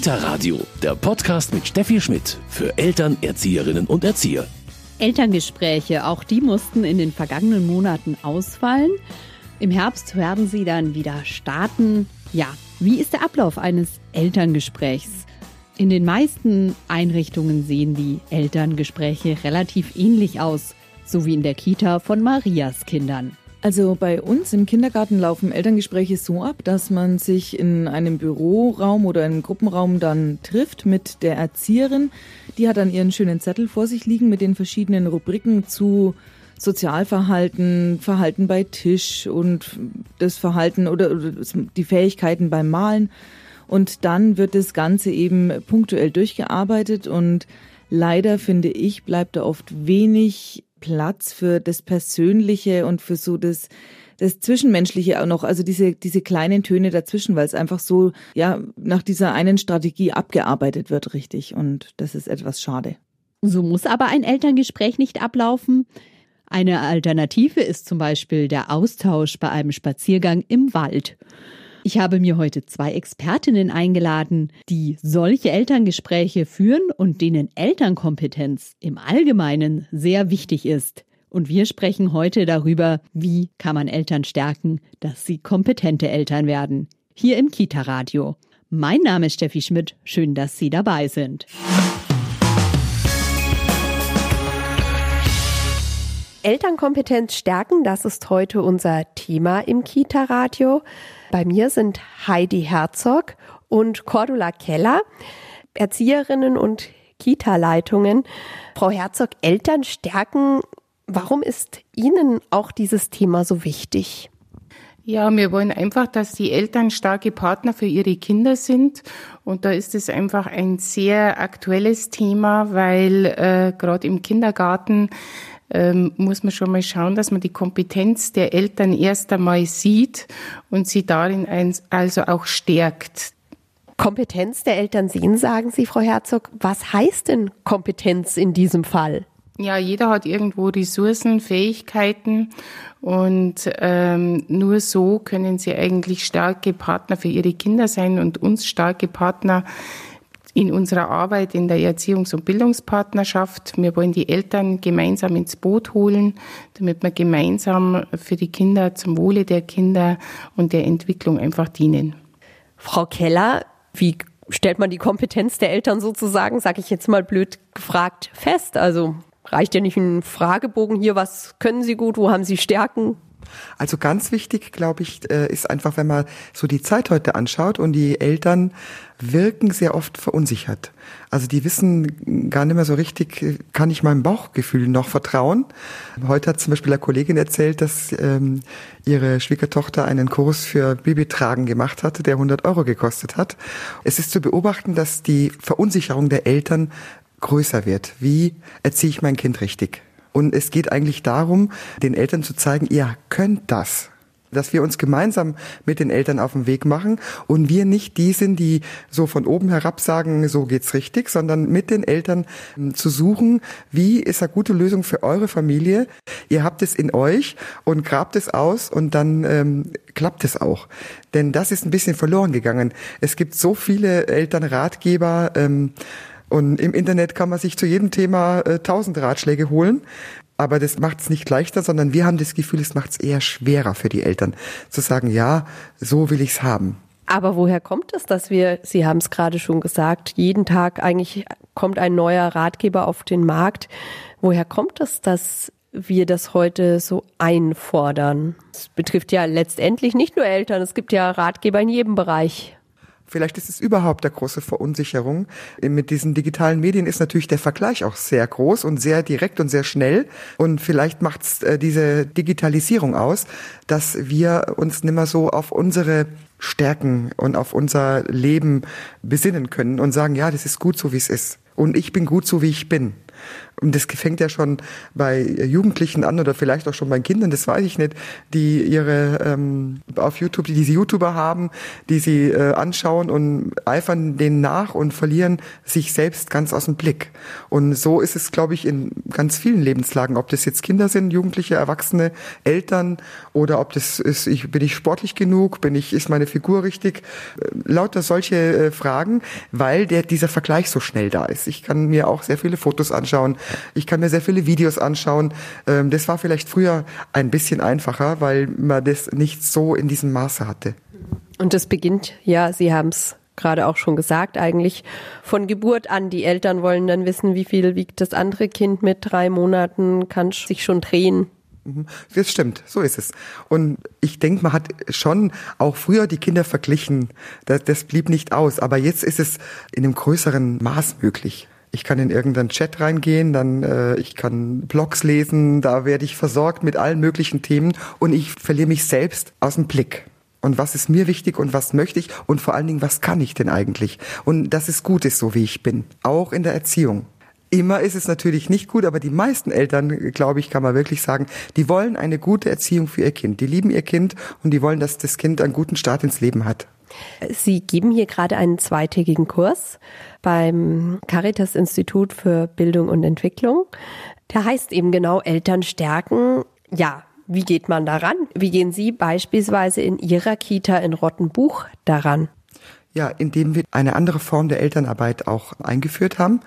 Kita Radio, der Podcast mit Steffi Schmidt für Eltern, Erzieherinnen und Erzieher. Elterngespräche, auch die mussten in den vergangenen Monaten ausfallen. Im Herbst werden sie dann wieder starten. Ja, wie ist der Ablauf eines Elterngesprächs? In den meisten Einrichtungen sehen die Elterngespräche relativ ähnlich aus, so wie in der Kita von Marias Kindern. Also bei uns im Kindergarten laufen Elterngespräche so ab, dass man sich in einem Büroraum oder einem Gruppenraum dann trifft mit der Erzieherin. Die hat dann ihren schönen Zettel vor sich liegen mit den verschiedenen Rubriken zu Sozialverhalten, Verhalten bei Tisch und das Verhalten oder, die Fähigkeiten beim Malen. Und dann wird das Ganze eben punktuell durchgearbeitet und leider finde ich, bleibt da oft wenig Platz für das Persönliche und für so das, das Zwischenmenschliche auch noch, also diese, diese kleinen Töne dazwischen, weil es einfach so, ja, nach dieser einen Strategie abgearbeitet wird, richtig. Und das ist etwas schade. So muss aber ein Elterngespräch nicht ablaufen. Eine Alternative ist zum Beispiel der Austausch bei einem Spaziergang im Wald. Ich habe mir heute zwei Expertinnen eingeladen, die solche Elterngespräche führen und denen Elternkompetenz im Allgemeinen sehr wichtig ist. Und wir sprechen heute darüber, wie kann man Eltern stärken, dass sie kompetente Eltern werden. Hier im Kita Radio. Mein Name ist Steffi Schmidt. Schön, dass Sie dabei sind. Elternkompetenz stärken, das ist heute unser Thema im Kita Radio. Bei mir sind Heidi Herzog und Cordula Keller, Erzieherinnen und Kita-Leitungen. Frau Herzog, Eltern stärken, warum ist Ihnen auch dieses Thema so wichtig? Ja, wir wollen einfach, dass die Eltern starke Partner für ihre Kinder sind. Und da ist es einfach ein sehr aktuelles Thema, weil äh, gerade im Kindergarten ähm, muss man schon mal schauen, dass man die Kompetenz der Eltern erst einmal sieht und sie darin also auch stärkt. Kompetenz der Eltern sehen, sagen Sie, Frau Herzog. Was heißt denn Kompetenz in diesem Fall? Ja, jeder hat irgendwo Ressourcen, Fähigkeiten und ähm, nur so können sie eigentlich starke Partner für ihre Kinder sein und uns starke Partner in unserer Arbeit in der Erziehungs- und Bildungspartnerschaft. Wir wollen die Eltern gemeinsam ins Boot holen, damit wir gemeinsam für die Kinder, zum Wohle der Kinder und der Entwicklung einfach dienen. Frau Keller, wie stellt man die Kompetenz der Eltern sozusagen, sage ich jetzt mal blöd gefragt, fest? Also reicht ja nicht ein Fragebogen hier, was können Sie gut, wo haben Sie Stärken? Also ganz wichtig, glaube ich, äh, ist einfach, wenn man so die Zeit heute anschaut und die Eltern wirken sehr oft verunsichert. Also die wissen gar nicht mehr so richtig, kann ich meinem Bauchgefühl noch vertrauen? Heute hat zum Beispiel eine Kollegin erzählt, dass ähm, ihre Schwiegertochter einen Kurs für Babytragen gemacht hatte, der 100 Euro gekostet hat. Es ist zu beobachten, dass die Verunsicherung der Eltern größer wird. Wie erziehe ich mein Kind richtig? Und es geht eigentlich darum, den Eltern zu zeigen, ihr könnt das dass wir uns gemeinsam mit den Eltern auf den Weg machen und wir nicht die sind, die so von oben herab sagen, so geht's richtig, sondern mit den Eltern ähm, zu suchen, wie ist eine gute Lösung für eure Familie. Ihr habt es in euch und grabt es aus und dann ähm, klappt es auch. Denn das ist ein bisschen verloren gegangen. Es gibt so viele Elternratgeber. Ähm, und im Internet kann man sich zu jedem Thema äh, tausend äh, Ratschläge holen. Aber das macht es nicht leichter, sondern wir haben das Gefühl, es macht es eher schwerer für die Eltern zu sagen, ja, so will ich's haben. Aber woher kommt es, dass wir, Sie haben es gerade schon gesagt, jeden Tag eigentlich kommt ein neuer Ratgeber auf den Markt. Woher kommt es, dass wir das heute so einfordern? Es betrifft ja letztendlich nicht nur Eltern, es gibt ja Ratgeber in jedem Bereich. Vielleicht ist es überhaupt der große Verunsicherung. Mit diesen digitalen Medien ist natürlich der Vergleich auch sehr groß und sehr direkt und sehr schnell. Und vielleicht macht es äh, diese Digitalisierung aus, dass wir uns nimmer so auf unsere Stärken und auf unser Leben besinnen können und sagen, ja, das ist gut so, wie es ist. Und ich bin gut so, wie ich bin. Und das fängt ja schon bei Jugendlichen an oder vielleicht auch schon bei Kindern, das weiß ich nicht, die ihre ähm, auf YouTube, die diese YouTuber haben, die sie äh, anschauen und eifern denen nach und verlieren sich selbst ganz aus dem Blick. Und so ist es, glaube ich, in ganz vielen Lebenslagen, ob das jetzt Kinder sind, Jugendliche, Erwachsene, Eltern oder ob das ist, ich, bin ich sportlich genug, bin ich, ist meine Figur richtig? Äh, lauter solche äh, Fragen, weil der, dieser Vergleich so schnell da ist. Ich kann mir auch sehr viele Fotos anschauen, ich kann mir sehr viele Videos anschauen. Ähm, das war vielleicht früher ein bisschen einfacher, weil man das nicht so in diesem Maße hatte. Und das beginnt, ja, Sie haben es gerade auch schon gesagt, eigentlich von Geburt an. Die Eltern wollen dann wissen, wie viel wiegt das andere Kind mit drei Monaten, kann sich schon drehen. Mhm. Das stimmt, so ist es. Und ich denke, man hat schon auch früher die Kinder verglichen. Das, das blieb nicht aus. Aber jetzt ist es in einem größeren Maß möglich. Ich kann in irgendeinen Chat reingehen, dann äh, ich kann Blogs lesen, da werde ich versorgt mit allen möglichen Themen und ich verliere mich selbst aus dem Blick. Und was ist mir wichtig und was möchte ich und vor allen Dingen, was kann ich denn eigentlich? Und dass es gut ist, so wie ich bin, auch in der Erziehung. Immer ist es natürlich nicht gut, aber die meisten Eltern, glaube ich, kann man wirklich sagen, die wollen eine gute Erziehung für ihr Kind. Die lieben ihr Kind und die wollen, dass das Kind einen guten Start ins Leben hat. Sie geben hier gerade einen zweitägigen Kurs beim Caritas Institut für Bildung und Entwicklung. Der heißt eben genau Eltern stärken. Ja, wie geht man daran? Wie gehen Sie beispielsweise in Ihrer Kita in Rottenbuch daran? Ja, indem wir eine andere Form der Elternarbeit auch eingeführt haben.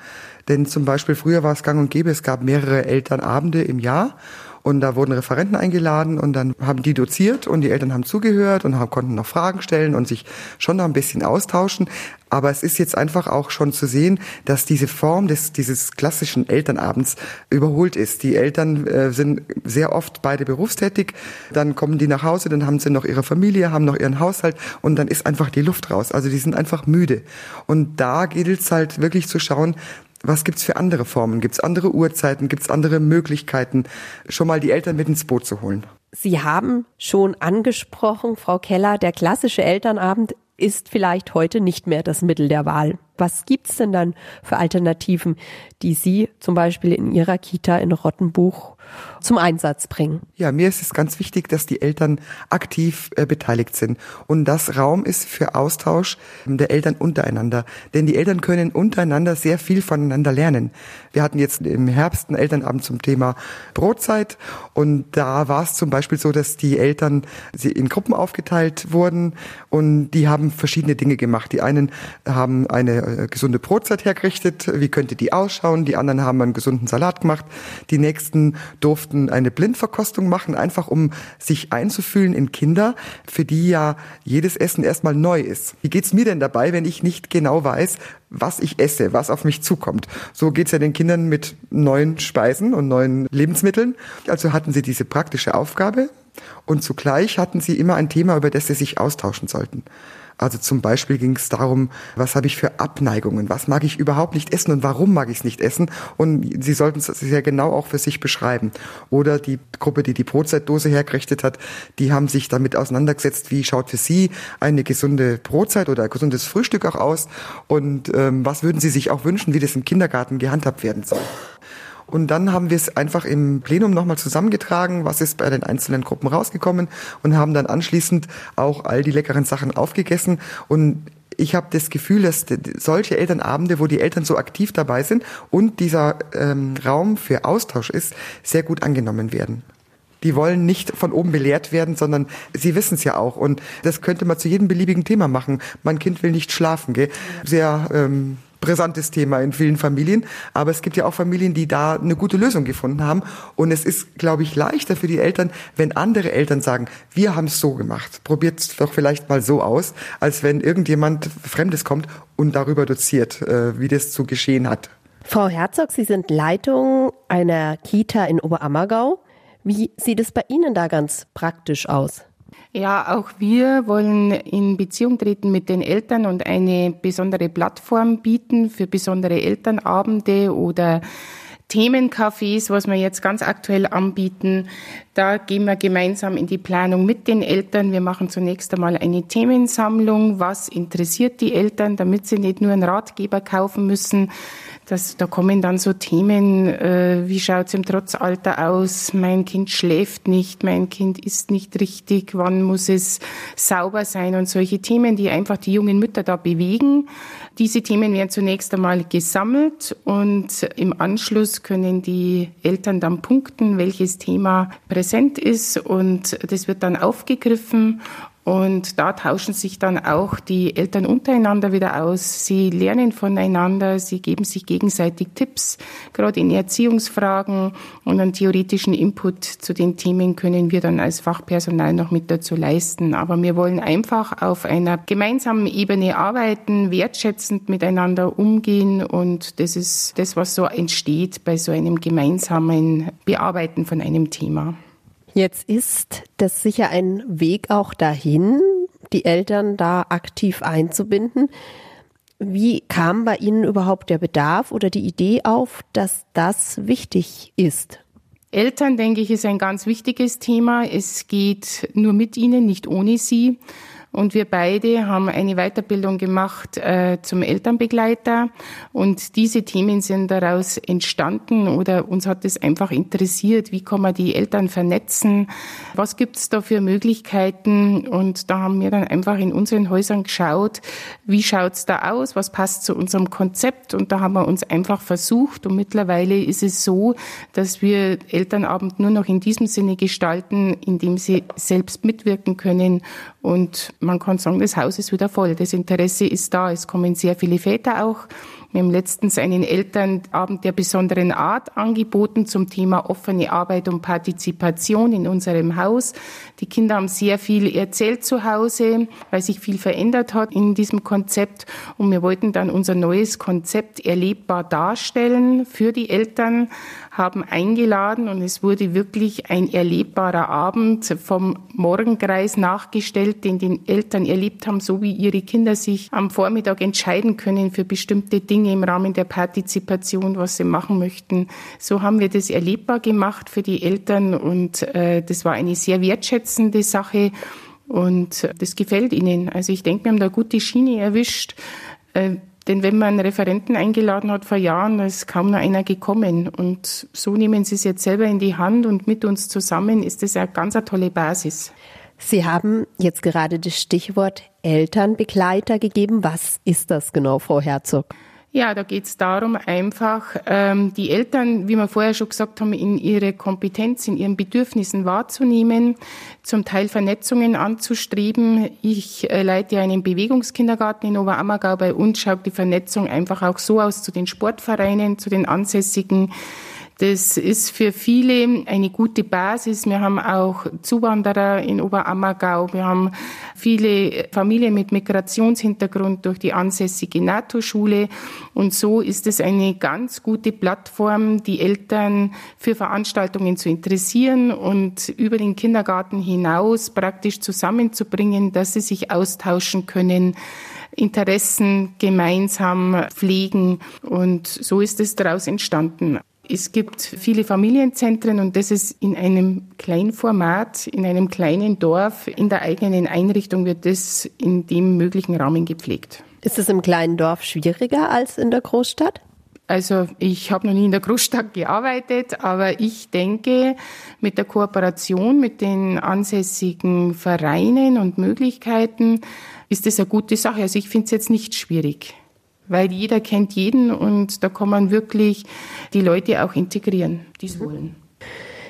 Denn zum Beispiel früher war es gang und gäbe, es gab mehrere Elternabende im Jahr und da wurden Referenten eingeladen und dann haben die doziert und die Eltern haben zugehört und haben, konnten noch Fragen stellen und sich schon noch ein bisschen austauschen. Aber es ist jetzt einfach auch schon zu sehen, dass diese Form des, dieses klassischen Elternabends überholt ist. Die Eltern äh, sind sehr oft beide berufstätig. Dann kommen die nach Hause, dann haben sie noch ihre Familie, haben noch ihren Haushalt und dann ist einfach die Luft raus. Also die sind einfach müde. Und da gilt es halt wirklich zu schauen, was gibt's für andere Formen? Gibt's andere Uhrzeiten? Gibt's andere Möglichkeiten, schon mal die Eltern mit ins Boot zu holen? Sie haben schon angesprochen, Frau Keller, der klassische Elternabend ist vielleicht heute nicht mehr das Mittel der Wahl. Was gibt's denn dann für Alternativen, die Sie zum Beispiel in Ihrer Kita in Rottenbuch zum Einsatz bringen? Ja, mir ist es ganz wichtig, dass die Eltern aktiv äh, beteiligt sind und das Raum ist für Austausch der Eltern untereinander. Denn die Eltern können untereinander sehr viel voneinander lernen. Wir hatten jetzt im Herbst einen Elternabend zum Thema Brotzeit und da war es zum Beispiel so, dass die Eltern in Gruppen aufgeteilt wurden und die haben verschiedene Dinge gemacht. Die einen haben eine äh, gesunde Brotzeit hergerichtet, wie könnte die ausschauen, die anderen haben einen gesunden Salat gemacht, die nächsten durften eine Blindverkostung machen, einfach um sich einzufühlen in Kinder, für die ja jedes Essen erstmal neu ist. Wie geht's mir denn dabei, wenn ich nicht genau weiß, was ich esse, was auf mich zukommt. So geht's ja den Kindern mit neuen Speisen und neuen Lebensmitteln. Also hatten sie diese praktische Aufgabe und zugleich hatten sie immer ein Thema, über das sie sich austauschen sollten. Also zum Beispiel ging es darum, was habe ich für Abneigungen, was mag ich überhaupt nicht essen und warum mag ich es nicht essen. Und sie sollten es sehr genau auch für sich beschreiben. Oder die Gruppe, die die Brotzeitdose hergerichtet hat, die haben sich damit auseinandergesetzt, wie schaut für sie eine gesunde Brotzeit oder ein gesundes Frühstück auch aus und ähm, was würden sie sich auch wünschen, wie das im Kindergarten gehandhabt werden soll. Und dann haben wir es einfach im Plenum nochmal zusammengetragen, was ist bei den einzelnen Gruppen rausgekommen und haben dann anschließend auch all die leckeren Sachen aufgegessen. Und ich habe das Gefühl, dass solche Elternabende, wo die Eltern so aktiv dabei sind und dieser ähm, Raum für Austausch ist, sehr gut angenommen werden. Die wollen nicht von oben belehrt werden, sondern sie wissen es ja auch. Und das könnte man zu jedem beliebigen Thema machen. Mein Kind will nicht schlafen, gell? Sehr ähm, brisantes Thema in vielen Familien. Aber es gibt ja auch Familien, die da eine gute Lösung gefunden haben. Und es ist, glaube ich, leichter für die Eltern, wenn andere Eltern sagen, wir haben es so gemacht. Probiert es doch vielleicht mal so aus, als wenn irgendjemand Fremdes kommt und darüber doziert, äh, wie das zu geschehen hat. Frau Herzog, Sie sind Leitung einer Kita in Oberammergau. Wie sieht es bei Ihnen da ganz praktisch aus? Ja, auch wir wollen in Beziehung treten mit den Eltern und eine besondere Plattform bieten für besondere Elternabende oder Themencafés, was wir jetzt ganz aktuell anbieten. Da gehen wir gemeinsam in die Planung mit den Eltern. Wir machen zunächst einmal eine Themensammlung. Was interessiert die Eltern, damit sie nicht nur einen Ratgeber kaufen müssen, Das, da kommen dann so Themen, äh, wie schaut's im Trotzalter aus? Mein Kind schläft nicht, mein Kind isst nicht richtig, wann muss es sauber sein und solche Themen, die einfach die jungen Mütter da bewegen. Diese Themen werden zunächst einmal gesammelt und im Anschluss können die Eltern dann punkten, welches Thema präsent ist und das wird dann aufgegriffen und da tauschen sich dann auch die Eltern untereinander wieder aus. Sie lernen voneinander, sie geben sich gegenseitig Tipps, gerade in Erziehungsfragen und einen theoretischen Input zu den Themen können wir dann als Fachpersonal noch mit dazu leisten. Aber wir wollen einfach auf einer gemeinsamen Ebene arbeiten, wertschätzend miteinander umgehen und das ist das, was so entsteht bei so einem gemeinsamen Bearbeiten von einem Thema. Jetzt ist das sicher ein Weg auch dahin, die Eltern da aktiv einzubinden. Wie kam bei Ihnen überhaupt der Bedarf oder die Idee auf, dass das wichtig ist? Eltern, denke ich, ist ein ganz wichtiges Thema. Es geht nur mit ihnen, nicht ohne sie. Und wir beide haben eine Weiterbildung gemacht äh, zum Elternbegleiter. Und diese Themen sind daraus entstanden oder uns hat es einfach interessiert, wie kann man die Eltern vernetzen, was gibt es da für Möglichkeiten. Und da haben wir dann einfach in unseren Häusern geschaut, wie schaut's da aus, was passt zu unserem Konzept. Und da haben wir uns einfach versucht. Und mittlerweile ist es so, dass wir Elternabend nur noch in diesem Sinne gestalten, indem sie selbst mitwirken können und man kann sagen, das Haus ist wieder voll. Das Interesse ist da. Es kommen sehr viele Väter auch. Wir haben letztens einen Elternabend der besonderen Art angeboten zum Thema offene Arbeit und Partizipation in unserem Haus. Die Kinder haben sehr viel erzählt zu Hause, weil sich viel verändert hat in diesem Konzept. Und wir wollten dann unser neues Konzept erlebbar darstellen für die Eltern, haben eingeladen und es wurde wirklich ein erlebbarer Abend vom Morgenkreis nachgestellt, den die Eltern erlebt haben, so wie ihre Kinder sich am Vormittag entscheiden können für bestimmte Dinge im Rahmen der Partizipation, was sie machen möchten. So haben wir das erlebbar gemacht für die Eltern und äh, das war eine sehr wertschätzende Sache. Und das gefällt ihnen. Also ich denke, wir haben da gute Schiene erwischt. Äh, denn wenn man einen Referenten eingeladen hat vor Jahren, ist kaum noch einer gekommen. Und so nehmen Sie es jetzt selber in die Hand und mit uns zusammen ist das eine ganz eine tolle Basis. Sie haben jetzt gerade das Stichwort Elternbegleiter gegeben. Was ist das genau, Frau Herzog? Ja, da geht es darum, einfach ähm, die Eltern, wie wir vorher schon gesagt haben, in ihre Kompetenz, in ihren Bedürfnissen wahrzunehmen, zum Teil Vernetzungen anzustreben. Ich äh, leite einen Bewegungskindergarten in Oberammergau. Bei uns schaut die Vernetzung einfach auch so aus zu den Sportvereinen, zu den ansässigen das ist für viele eine gute Basis. Wir haben auch Zuwanderer in Oberammergau. Wir haben viele Familien mit Migrationshintergrund durch die ansässige NATO-Schule. Und so ist es eine ganz gute Plattform, die Eltern für Veranstaltungen zu interessieren und über den Kindergarten hinaus praktisch zusammenzubringen, dass sie sich austauschen können. Interessen gemeinsam pflegen. Und so ist es daraus entstanden. Es gibt viele Familienzentren und das ist in einem kleinen Format, in einem kleinen Dorf, in der eigenen Einrichtung wird das in dem möglichen Rahmen gepflegt. Ist es im kleinen Dorf schwieriger als in der Großstadt? Also ich habe noch nie in der Großstadt gearbeitet, aber ich denke, mit der Kooperation mit den ansässigen Vereinen und Möglichkeiten ist das eine gute Sache. Also ich finde es jetzt nicht schwierig weil jeder kennt jeden und da kann man wirklich die Leute auch integrieren, die es wollen.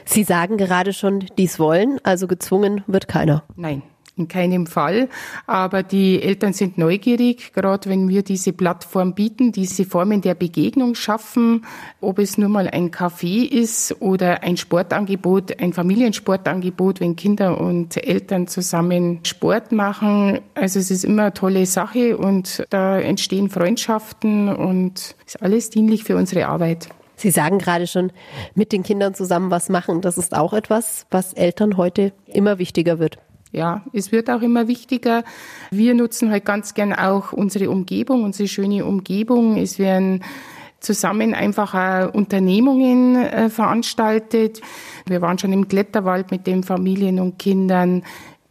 Sie sagen gerade schon, dies wollen, also gezwungen wird keiner. Nein in keinem Fall. Aber die Eltern sind neugierig, gerade wenn wir diese Plattform bieten, diese Formen der Begegnung schaffen, ob es nur mal ein Café ist oder ein Sportangebot, ein Familiensportangebot, wenn Kinder und Eltern zusammen Sport machen. Also es ist immer eine tolle Sache und da entstehen Freundschaften und ist alles dienlich für unsere Arbeit. Sie sagen gerade schon, mit den Kindern zusammen was machen. Das ist auch etwas, was Eltern heute immer wichtiger wird. Ja, es wird auch immer wichtiger. Wir nutzen halt ganz gern auch unsere Umgebung, unsere schöne Umgebung. Es werden zusammen einfach auch Unternehmungen äh, veranstaltet. Wir waren schon im Kletterwald mit den Familien und Kindern.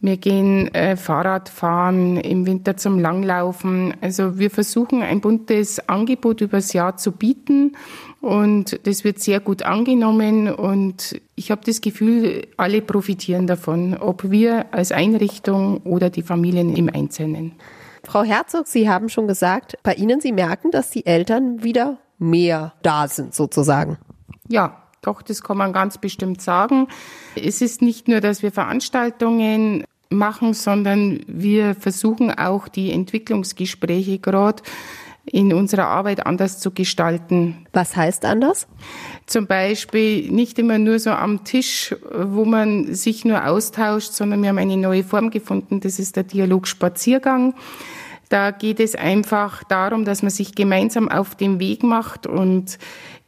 Wir gehen äh, Fahrrad fahren, im Winter zum Langlaufen. Also wir versuchen ein buntes Angebot übers Jahr zu bieten und das wird sehr gut angenommen und ich habe das Gefühl, alle profitieren davon, ob wir als Einrichtung oder die Familien im Einzelnen. Frau Herzog, Sie haben schon gesagt, bei Ihnen, Sie merken, dass die Eltern wieder mehr da sind sozusagen. Ja, doch, das kann man ganz bestimmt sagen. Es ist nicht nur, dass wir Veranstaltungen machen, sondern wir versuchen auch die Entwicklungsgespräche gerade in unserer Arbeit anders zu gestalten. Was heißt anders? Zum Beispiel nicht immer nur so am Tisch, wo man sich nur austauscht, sondern wir haben eine neue Form gefunden. Das ist der Dialogspaziergang. Da geht es einfach darum, dass man sich gemeinsam auf den Weg macht und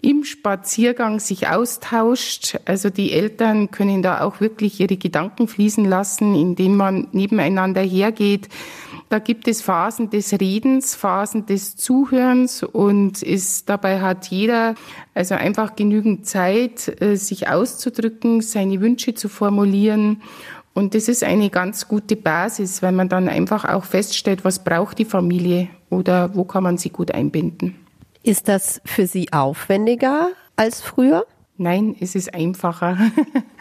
im Spaziergang sich austauscht. Also die Eltern können da auch wirklich ihre Gedanken fließen lassen, indem man nebeneinander hergeht. Da gibt es Phasen des Redens, Phasen des Zuhörens und ist, dabei hat jeder also einfach genügend Zeit, äh, sich auszudrücken, seine Wünsche zu formulieren. Und das ist eine ganz gute Basis, weil man dann einfach auch feststellt, was braucht die Familie oder wo kann man sie gut einbinden. Ist das für Sie aufwendiger als früher? Nein, es ist einfacher.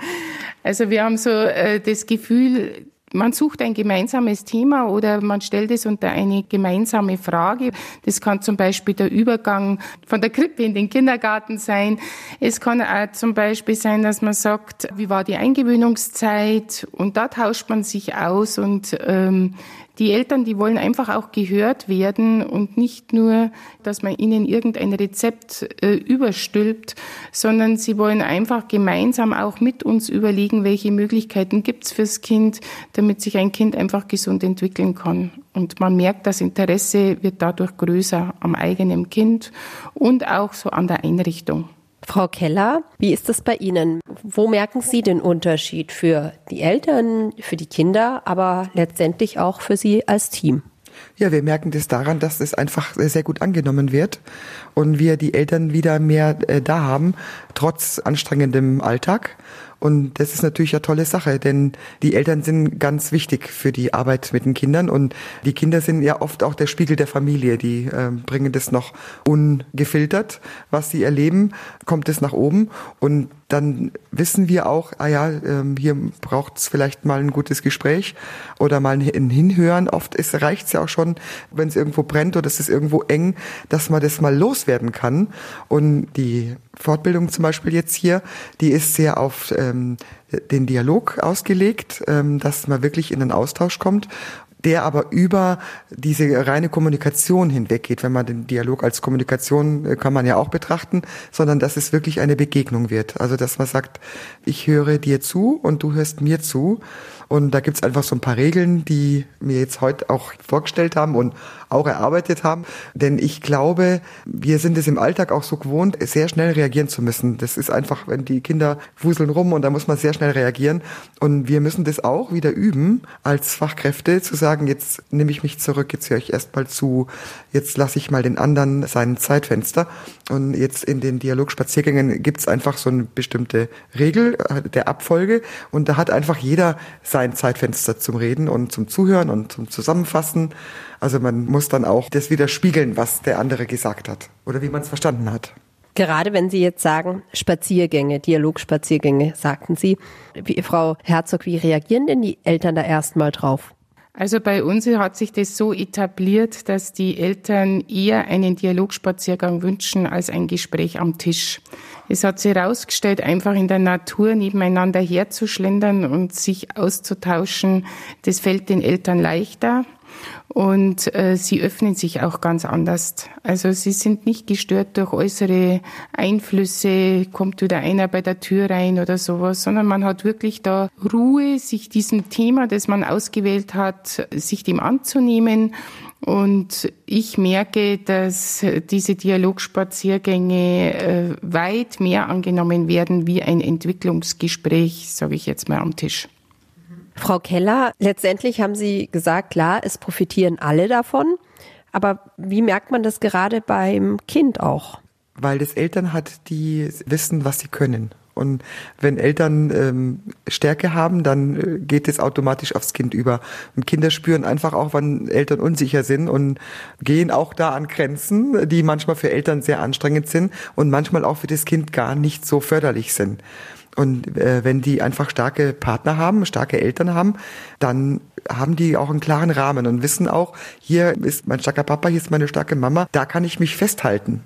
also wir haben so äh, das Gefühl, man sucht ein gemeinsames Thema oder man stellt es unter eine gemeinsame Frage. Das kann zum Beispiel der Übergang von der Krippe in den Kindergarten sein. Es kann auch zum Beispiel sein, dass man sagt, wie war die Eingewöhnungszeit? Und da tauscht man sich aus und ähm, die Eltern, die wollen einfach auch gehört werden und nicht nur, dass man ihnen irgendein Rezept äh, überstülpt, sondern sie wollen einfach gemeinsam auch mit uns überlegen, welche Möglichkeiten gibt's fürs Kind, damit sich ein Kind einfach gesund entwickeln kann. Und man merkt, das Interesse wird dadurch größer am eigenen Kind und auch so an der Einrichtung. Frau Keller, wie ist das bei Ihnen? Wo merken Sie den Unterschied für die Eltern, für die Kinder, aber letztendlich auch für Sie als Team? Ja, wir merken das daran, dass es einfach sehr gut angenommen wird und wir die Eltern wieder mehr äh, da haben, trotz anstrengendem Alltag. Und das ist natürlich eine tolle Sache, denn die Eltern sind ganz wichtig für die Arbeit mit den Kindern und die Kinder sind ja oft auch der Spiegel der Familie. Die äh, bringen das noch ungefiltert, was sie erleben, kommt es nach oben und dann wissen wir auch, ah ja, ähm, hier braucht es vielleicht mal ein gutes Gespräch oder mal ein Hinhören. Oft reicht es ja auch schon, wenn es irgendwo brennt oder es ist irgendwo eng, dass man das mal loswerden kann. Und die Fortbildung zum Beispiel jetzt hier, die ist sehr auf ähm, den Dialog ausgelegt, ähm, dass man wirklich in den Austausch kommt der aber über diese reine Kommunikation hinweggeht, wenn man den Dialog als Kommunikation äh, kann man ja auch betrachten, sondern dass es wirklich eine Begegnung wird. Also dass man sagt, ich höre dir zu und du hörst mir zu und da gibt's einfach so ein paar Regeln, die wir jetzt heute auch vorgestellt haben und auch erarbeitet haben. Denn ich glaube, wir sind es im Alltag auch so gewohnt, sehr schnell reagieren zu müssen. Das ist einfach, wenn die Kinder wuseln rum und da muss man sehr schnell reagieren. Und wir müssen das auch wieder üben, als Fachkräfte zu sagen, jetzt nehme ich mich zurück, jetzt höre ich erst mal zu, jetzt lasse ich mal den anderen sein Zeitfenster. Und jetzt in den Dialogspaziergängen gibt's einfach so eine bestimmte Regel äh, der Abfolge und da hat einfach jeder sein Zeitfenster zum Reden und zum Zuhören und zum Zusammenfassen. Also man muss dann auch das widerspiegeln, was der andere gesagt hat oder wie man es verstanden hat. Gerade wenn Sie jetzt sagen, Spaziergänge, Dialogspaziergänge, sagten Sie, wie, Frau Herzog, wie reagieren denn die Eltern da erstmal drauf? Also bei uns hat sich das so etabliert, dass die Eltern eher einen Dialogspaziergang wünschen als ein Gespräch am Tisch. Es hat sich herausgestellt, einfach in der Natur nebeneinander herzuschlendern und sich auszutauschen, das fällt den Eltern leichter. Und äh, sie öffnen sich auch ganz anders. Also sie sind nicht gestört durch äußere Einflüsse, kommt wieder einer bei der Tür rein oder sowas, sondern man hat wirklich da Ruhe, sich diesem Thema, das man ausgewählt hat, sich dem anzunehmen und ich merke, dass diese Dialogspaziergänge äh, weit mehr angenommen werden wie ein Entwicklungsgespräch, sage ich jetzt mal am Tisch. Frau Keller, letztendlich haben Sie gesagt, klar, es profitieren alle davon. Aber wie merkt man das gerade beim Kind auch? Weil das Eltern hat, die wissen, was sie können Und wenn Eltern ähm, Stärke haben, dann äh, geht es automatisch aufs Kind über. Und Kinder spüren einfach auch, wann Eltern unsicher sind und gehen auch da an Grenzen, die manchmal für Eltern sehr anstrengend sind und manchmal auch für das Kind gar nicht so förderlich sind. Und äh, wenn die einfach starke Partner haben, starke Eltern haben, dann haben die auch einen klaren Rahmen und wissen auch, hier ist mein starker Papa, hier ist meine starke Mama, da kann ich mich festhalten.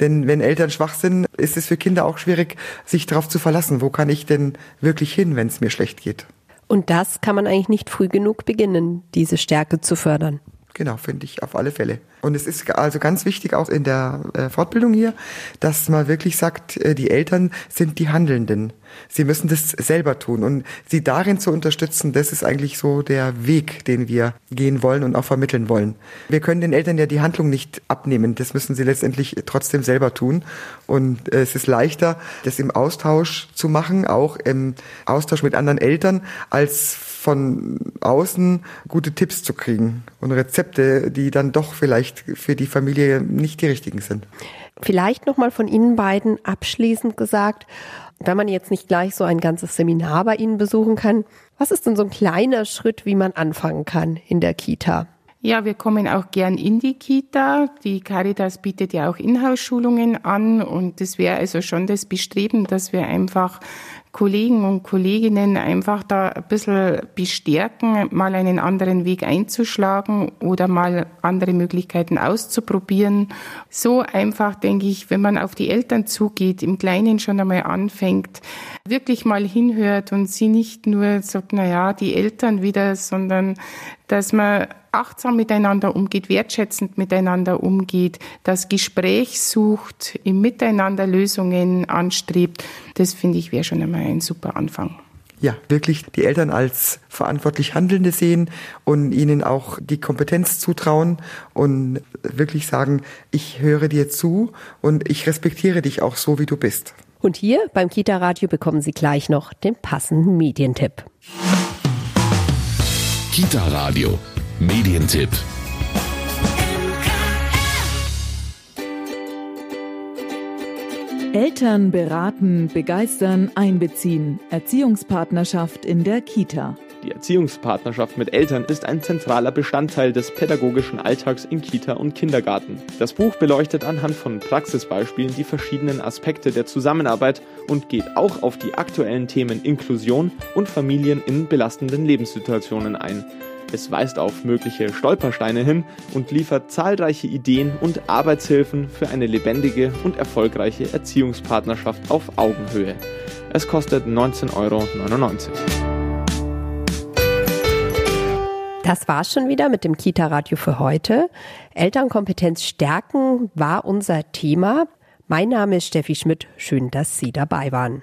Denn wenn Eltern schwach sind, ist es für Kinder auch schwierig, sich darauf zu verlassen. Wo kann ich denn wirklich hin, wenn es mir schlecht geht? Und das kann man eigentlich nicht früh genug beginnen, diese Stärke zu fördern. Genau, finde ich auf alle Fälle. Und es ist also ganz wichtig auch in der äh, Fortbildung hier, dass man wirklich sagt, äh, die Eltern sind die Handelnden. Sie müssen das selber tun und sie darin zu unterstützen, das ist eigentlich so der Weg, den wir gehen wollen und auch vermitteln wollen. Wir können den Eltern ja die Handlung nicht abnehmen, das müssen sie letztendlich trotzdem selber tun und äh, es ist leichter, das im Austausch zu machen, auch im Austausch mit anderen Eltern, als von außen gute Tipps zu kriegen und Rezepte, die dann doch vielleicht für die Familie nicht die richtigen sind. Vielleicht nochmal von Ihnen beiden abschließend gesagt, wenn man jetzt nicht gleich so ein ganzes Seminar bei Ihnen besuchen kann, was ist denn so ein kleiner Schritt, wie man anfangen kann in der Kita? Ja, wir kommen auch gern in die Kita. Die Caritas bietet ja auch Inhouse-Schulungen an und das wäre also schon das Bestreben, dass wir einfach Kollegen und Kolleginnen einfach da ein bisschen bestärken, mal einen anderen Weg einzuschlagen oder mal andere Möglichkeiten auszuprobieren. So einfach, denke ich, wenn man auf die Eltern zugeht, im Kleinen schon einmal anfängt, wirklich mal hinhört und sie nicht nur sagt, na ja, die Eltern wieder, sondern dass man achtsam miteinander umgeht, wertschätzend miteinander umgeht, das Gespräch sucht, im Miteinander Lösungen anstrebt, das finde ich wäre schon einmal ein super Anfang. Ja, wirklich die Eltern als verantwortlich Handelnde sehen und ihnen auch die Kompetenz zutrauen und wirklich sagen, ich höre dir zu und ich respektiere dich auch so, wie du bist. Und hier beim Kita-Radio bekommen Sie gleich noch den passenden Medientipp. Kita Radio, Medientipp. Eltern beraten, begeistern, einbeziehen. Erziehungspartnerschaft in der Kita. Die Erziehungspartnerschaft mit Eltern ist ein zentraler Bestandteil des pädagogischen Alltags in Kita und Kindergarten. Das Buch beleuchtet anhand von Praxisbeispielen die verschiedenen Aspekte der Zusammenarbeit und geht auch auf die aktuellen Themen Inklusion und Familien in belastenden Lebenssituationen ein. Es weist auf mögliche Stolpersteine hin und liefert zahlreiche Ideen und Arbeitshilfen für eine lebendige und erfolgreiche Erziehungspartnerschaft auf Augenhöhe. Es kostet 19,99 Euro. Das war's schon wieder mit dem Kita-Radio für heute. Elternkompetenz stärken war unser Thema. Mein Name ist Steffi Schmidt. Schön, dass Sie dabei waren.